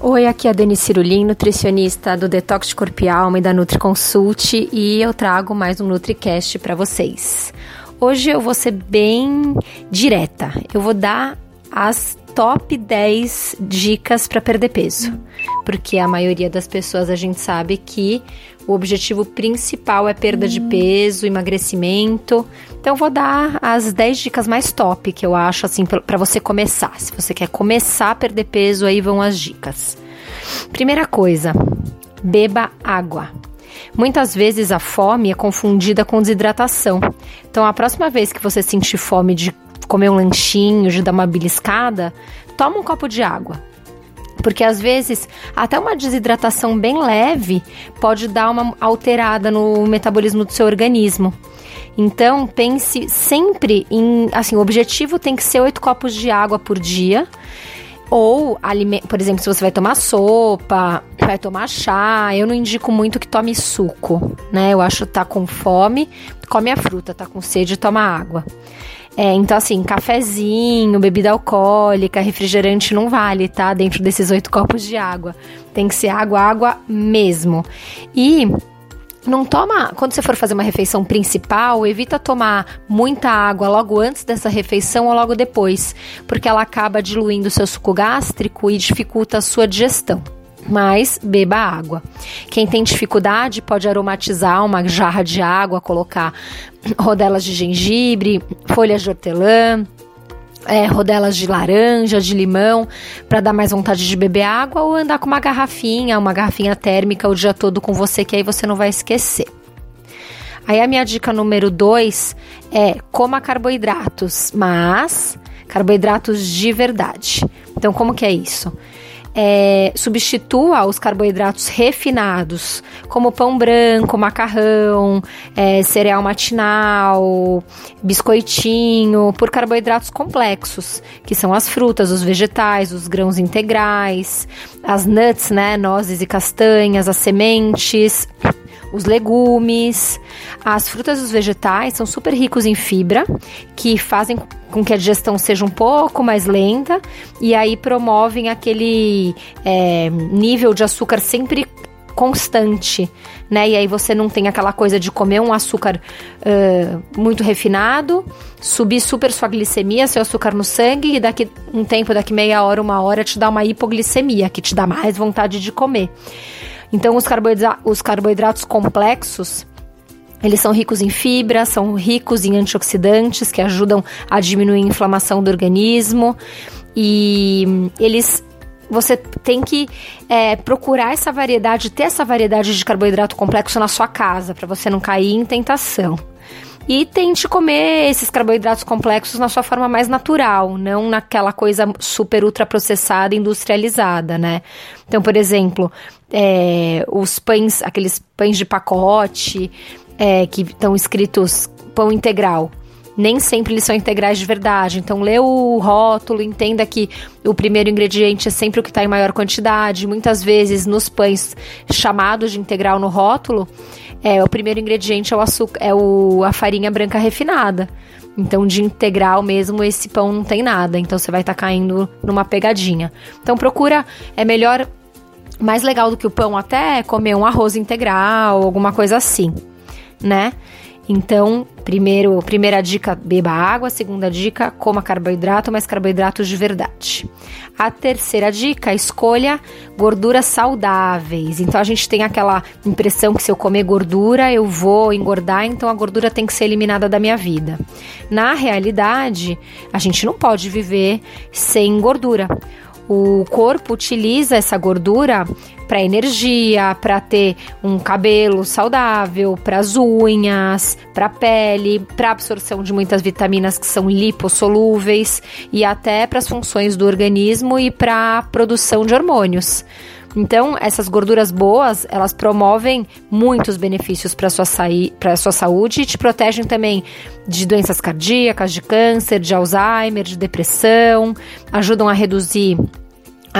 Oi, aqui é a Dani Cirulim, nutricionista do Detox de Corpo e Alma e da NutriConsult e eu trago mais um NutriCast para vocês. Hoje eu vou ser bem direta. Eu vou dar as top 10 dicas para perder peso. Porque a maioria das pessoas a gente sabe que o objetivo principal é perda de peso, emagrecimento. Então vou dar as 10 dicas mais top que eu acho assim para você começar. Se você quer começar a perder peso, aí vão as dicas. Primeira coisa, beba água. Muitas vezes a fome é confundida com desidratação. Então, a próxima vez que você sentir fome de comer um lanchinho, de dar uma beliscada, toma um copo de água. Porque às vezes até uma desidratação bem leve pode dar uma alterada no metabolismo do seu organismo. Então pense sempre em, assim, o objetivo tem que ser oito copos de água por dia. Ou, por exemplo, se você vai tomar sopa, vai tomar chá, eu não indico muito que tome suco, né? Eu acho que tá com fome, come a fruta, tá com sede, toma água. É, então, assim, cafezinho, bebida alcoólica, refrigerante não vale, tá? Dentro desses oito copos de água. Tem que ser água, água mesmo. E não toma, quando você for fazer uma refeição principal, evita tomar muita água logo antes dessa refeição ou logo depois, porque ela acaba diluindo o seu suco gástrico e dificulta a sua digestão mas beba água. Quem tem dificuldade pode aromatizar uma jarra de água, colocar rodelas de gengibre, folhas de hortelã, é, rodelas de laranja, de limão, para dar mais vontade de beber água, ou andar com uma garrafinha, uma garrafinha térmica o dia todo com você, que aí você não vai esquecer. Aí a minha dica número 2 é coma carboidratos, mas carboidratos de verdade. Então, como que é isso? É, substitua os carboidratos refinados, como pão branco, macarrão, é, cereal matinal, biscoitinho, por carboidratos complexos, que são as frutas, os vegetais, os grãos integrais, as nuts, né, nozes e castanhas, as sementes os legumes, as frutas e os vegetais são super ricos em fibra, que fazem com que a digestão seja um pouco mais lenta e aí promovem aquele é, nível de açúcar sempre constante, né? E aí você não tem aquela coisa de comer um açúcar uh, muito refinado, subir super sua glicemia, seu açúcar no sangue, e daqui um tempo, daqui meia hora, uma hora, te dá uma hipoglicemia, que te dá mais vontade de comer. Então, os, carboidra os carboidratos complexos, eles são ricos em fibra, são ricos em antioxidantes que ajudam a diminuir a inflamação do organismo e eles você tem que é, procurar essa variedade, ter essa variedade de carboidrato complexo na sua casa, para você não cair em tentação. E tente comer esses carboidratos complexos na sua forma mais natural, não naquela coisa super ultra processada, industrializada, né? Então, por exemplo, é, os pães, aqueles pães de pacote é, que estão escritos pão integral nem sempre eles são integrais de verdade. Então, lê o rótulo, entenda que o primeiro ingrediente é sempre o que está em maior quantidade. Muitas vezes, nos pães chamados de integral no rótulo, é, o primeiro ingrediente é o açúcar, é o, a farinha branca refinada. Então, de integral mesmo, esse pão não tem nada. Então, você vai estar tá caindo numa pegadinha. Então, procura, é melhor, mais legal do que o pão, até comer um arroz integral, alguma coisa assim, né? Então, primeiro, primeira dica, beba água. Segunda dica, coma carboidrato, mas carboidratos de verdade. A terceira dica, escolha gorduras saudáveis. Então, a gente tem aquela impressão que se eu comer gordura, eu vou engordar, então a gordura tem que ser eliminada da minha vida. Na realidade, a gente não pode viver sem gordura. O corpo utiliza essa gordura para energia, para ter um cabelo saudável, para as unhas, para a pele, para absorção de muitas vitaminas que são lipossolúveis e até para as funções do organismo e para a produção de hormônios. Então, essas gorduras boas, elas promovem muitos benefícios para sua para sua saúde e te protegem também de doenças cardíacas, de câncer, de Alzheimer, de depressão, ajudam a reduzir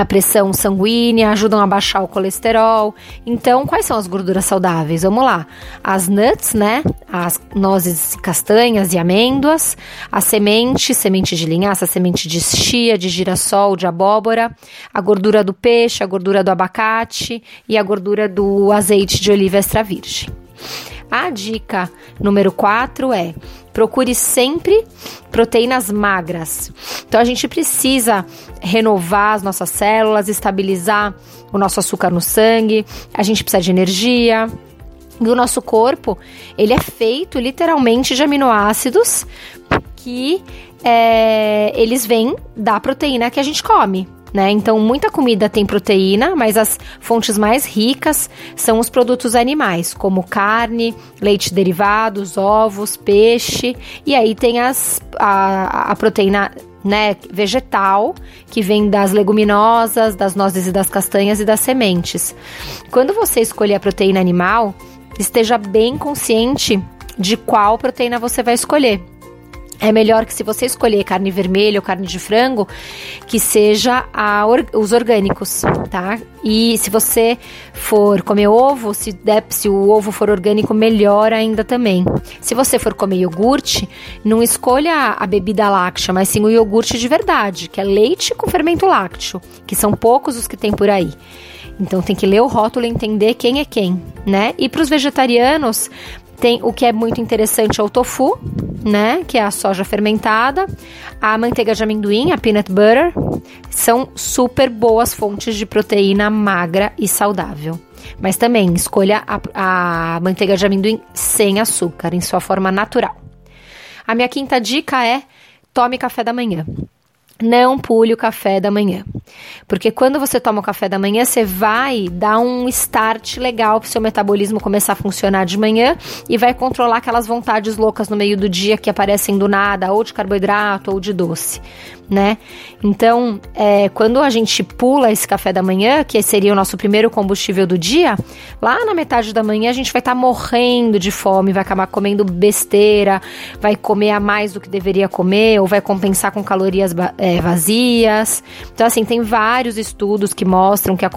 a pressão sanguínea, ajudam a baixar o colesterol. Então, quais são as gorduras saudáveis? Vamos lá. As nuts, né? As nozes, castanhas e amêndoas, a semente, semente de linhaça, semente de chia, de girassol, de abóbora, a gordura do peixe, a gordura do abacate e a gordura do azeite de oliva extra virgem. A dica número 4 é: procure sempre proteínas magras. Então a gente precisa renovar as nossas células, estabilizar o nosso açúcar no sangue, a gente precisa de energia. E o nosso corpo, ele é feito literalmente de aminoácidos que é, eles vêm da proteína que a gente come né? Então, muita comida tem proteína, mas as fontes mais ricas são os produtos animais, como carne, leite derivados, ovos, peixe, e aí tem as, a, a proteína né, vegetal, que vem das leguminosas, das nozes e das castanhas e das sementes. Quando você escolher a proteína animal, esteja bem consciente de qual proteína você vai escolher. É melhor que se você escolher carne vermelha ou carne de frango, que seja a, os orgânicos, tá? E se você for comer ovo, se, der, se o ovo for orgânico, melhor ainda também. Se você for comer iogurte, não escolha a bebida láctea, mas sim o iogurte de verdade, que é leite com fermento lácteo, que são poucos os que tem por aí. Então tem que ler o rótulo e entender quem é quem, né? E para os vegetarianos, tem o que é muito interessante é o tofu, né? Que é a soja fermentada, a manteiga de amendoim, a peanut butter, são super boas fontes de proteína magra e saudável. Mas também escolha a, a manteiga de amendoim sem açúcar, em sua forma natural. A minha quinta dica é tome café da manhã não pule o café da manhã. Porque quando você toma o café da manhã, você vai dar um start legal para o seu metabolismo começar a funcionar de manhã e vai controlar aquelas vontades loucas no meio do dia que aparecem do nada, ou de carboidrato ou de doce né? Então, é, quando a gente pula esse café da manhã, que seria o nosso primeiro combustível do dia, lá na metade da manhã a gente vai estar tá morrendo de fome, vai acabar comendo besteira, vai comer a mais do que deveria comer, ou vai compensar com calorias é, vazias. Então, assim, tem vários estudos que mostram que, a,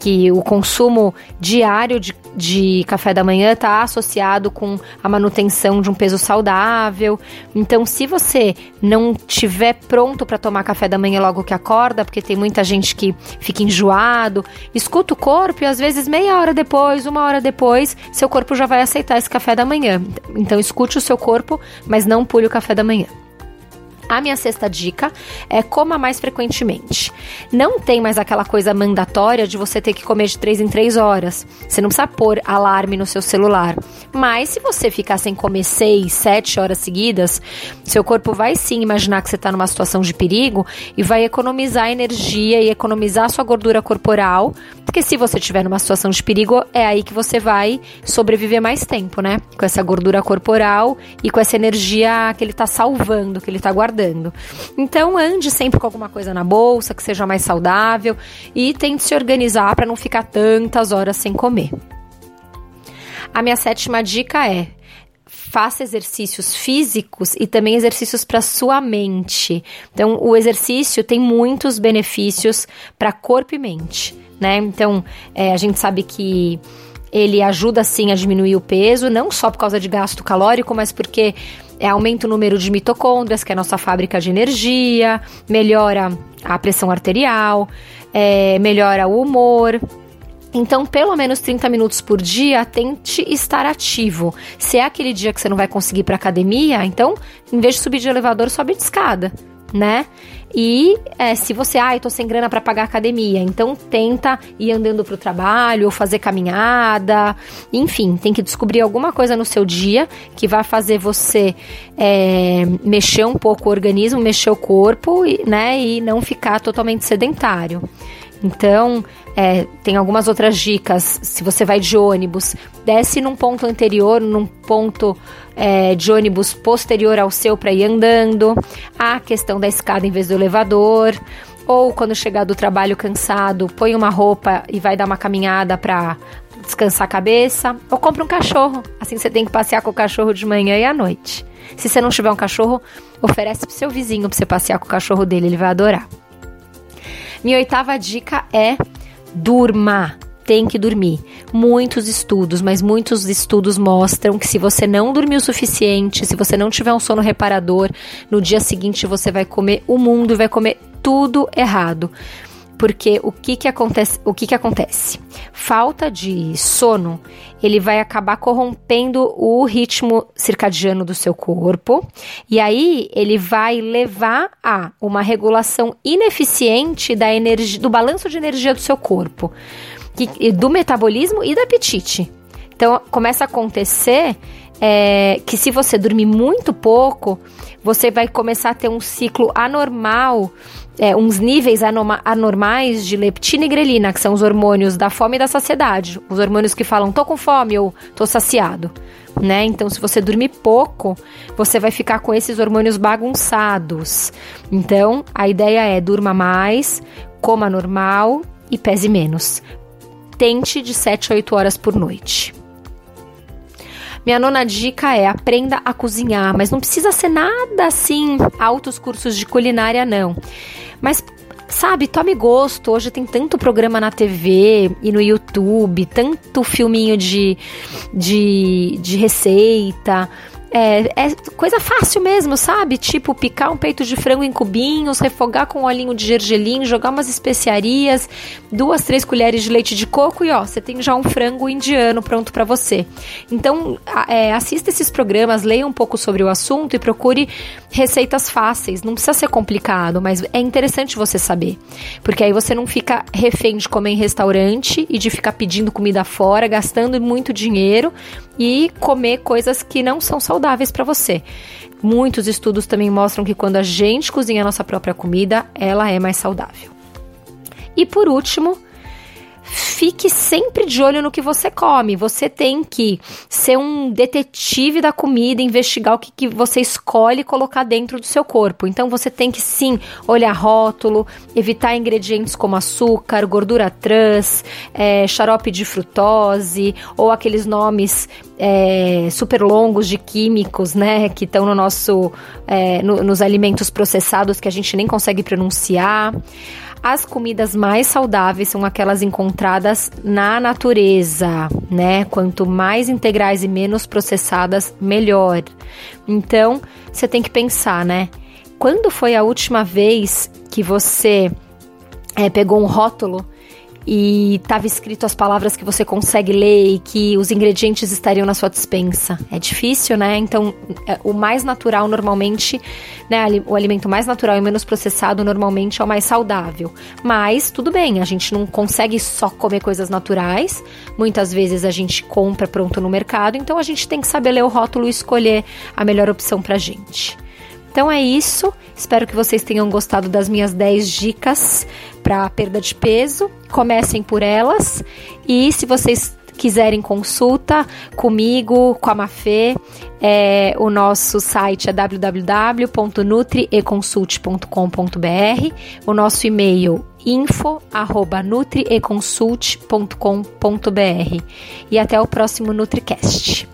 que o consumo diário de, de café da manhã está associado com a manutenção de um peso saudável. Então, se você não tiver pronto para tomar café da manhã logo que acorda, porque tem muita gente que fica enjoado. Escuta o corpo e às vezes meia hora depois, uma hora depois, seu corpo já vai aceitar esse café da manhã. Então escute o seu corpo, mas não pule o café da manhã. A minha sexta dica é coma mais frequentemente. Não tem mais aquela coisa mandatória de você ter que comer de 3 em 3 horas. Você não precisa pôr alarme no seu celular. Mas se você ficar sem comer 6, 7 horas seguidas, seu corpo vai sim imaginar que você está numa situação de perigo e vai economizar energia e economizar sua gordura corporal. Porque se você estiver numa situação de perigo, é aí que você vai sobreviver mais tempo, né? Com essa gordura corporal e com essa energia que ele está salvando, que ele está guardando guardando. Então ande sempre com alguma coisa na bolsa que seja mais saudável e tente se organizar para não ficar tantas horas sem comer. A minha sétima dica é faça exercícios físicos e também exercícios para sua mente. Então, o exercício tem muitos benefícios para corpo e mente, né? Então, é, a gente sabe que ele ajuda sim a diminuir o peso, não só por causa de gasto calórico, mas porque é, aumenta o número de mitocôndrias, que é a nossa fábrica de energia, melhora a pressão arterial, é, melhora o humor. Então, pelo menos 30 minutos por dia, tente estar ativo. Se é aquele dia que você não vai conseguir ir para academia, então, em vez de subir de elevador, sobe de escada né? E é, se você, ah, eu tô sem grana para pagar academia, então tenta ir andando pro trabalho ou fazer caminhada, enfim, tem que descobrir alguma coisa no seu dia que vai fazer você é, mexer um pouco o organismo, mexer o corpo, né? E não ficar totalmente sedentário. Então, é, tem algumas outras dicas. Se você vai de ônibus, desce num ponto anterior, num ponto é, de ônibus posterior ao seu para ir andando. A questão da escada em vez do elevador. ou quando chegar do trabalho cansado, põe uma roupa e vai dar uma caminhada para descansar a cabeça, ou compra um cachorro. Assim você tem que passear com o cachorro de manhã e à noite. Se você não tiver um cachorro, oferece pro seu vizinho para você passear com o cachorro dele, ele vai adorar. Minha oitava dica é durma tem que dormir. Muitos estudos, mas muitos estudos mostram que se você não dormir o suficiente, se você não tiver um sono reparador, no dia seguinte você vai comer o mundo vai comer tudo errado. Porque o que que acontece? O que que acontece? Falta de sono, ele vai acabar corrompendo o ritmo circadiano do seu corpo, e aí ele vai levar a uma regulação ineficiente da energia, do balanço de energia do seu corpo que, do metabolismo e do apetite. Então, começa a acontecer é, que se você dormir muito pouco, você vai começar a ter um ciclo anormal, é, uns níveis anormais de leptina e grelina, que são os hormônios da fome e da saciedade. Os hormônios que falam tô com fome ou tô saciado. Né? Então, se você dormir pouco, você vai ficar com esses hormônios bagunçados. Então, a ideia é durma mais, coma normal e pese menos tente de 7 a 8 horas por noite. Minha nona dica é aprenda a cozinhar, mas não precisa ser nada assim, altos cursos de culinária, não. Mas sabe, tome gosto. Hoje tem tanto programa na TV e no YouTube, tanto filminho de, de, de receita. É, é, coisa fácil mesmo, sabe? Tipo, picar um peito de frango em cubinhos, refogar com um olhinho de gergelim, jogar umas especiarias, duas, três colheres de leite de coco e ó, você tem já um frango indiano pronto para você. Então, é, assista esses programas, leia um pouco sobre o assunto e procure receitas fáceis. Não precisa ser complicado, mas é interessante você saber. Porque aí você não fica refém de comer em restaurante e de ficar pedindo comida fora, gastando muito dinheiro e comer coisas que não são saudáveis para você. Muitos estudos também mostram que quando a gente cozinha a nossa própria comida, ela é mais saudável. E por último, fique sempre de olho no que você come. Você tem que ser um detetive da comida, investigar o que, que você escolhe colocar dentro do seu corpo. Então você tem que sim olhar rótulo, evitar ingredientes como açúcar, gordura trans, é, xarope de frutose ou aqueles nomes é, super longos de químicos, né, que estão no nosso, é, no, nos alimentos processados que a gente nem consegue pronunciar. As comidas mais saudáveis são aquelas encontradas na natureza, né? Quanto mais integrais e menos processadas, melhor. Então, você tem que pensar, né? Quando foi a última vez que você é, pegou um rótulo e estava escrito as palavras que você consegue ler e que os ingredientes estariam na sua dispensa. É difícil, né? Então, é, o mais natural normalmente, né, o alimento mais natural e menos processado normalmente é o mais saudável. Mas tudo bem, a gente não consegue só comer coisas naturais. Muitas vezes a gente compra pronto no mercado, então a gente tem que saber ler o rótulo e escolher a melhor opção pra gente. Então é isso. Espero que vocês tenham gostado das minhas 10 dicas para perda de peso. Comecem por elas. E se vocês quiserem consulta comigo, com a Mafê, é, o nosso site é www.nutrieconsult.com.br, o nosso e-mail info@nutrieconsult.com.br e até o próximo NutriCast.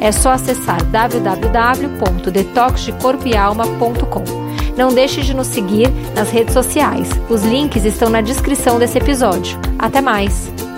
é só acessar www.detoxdecorpoealma.com. Não deixe de nos seguir nas redes sociais. Os links estão na descrição desse episódio. Até mais!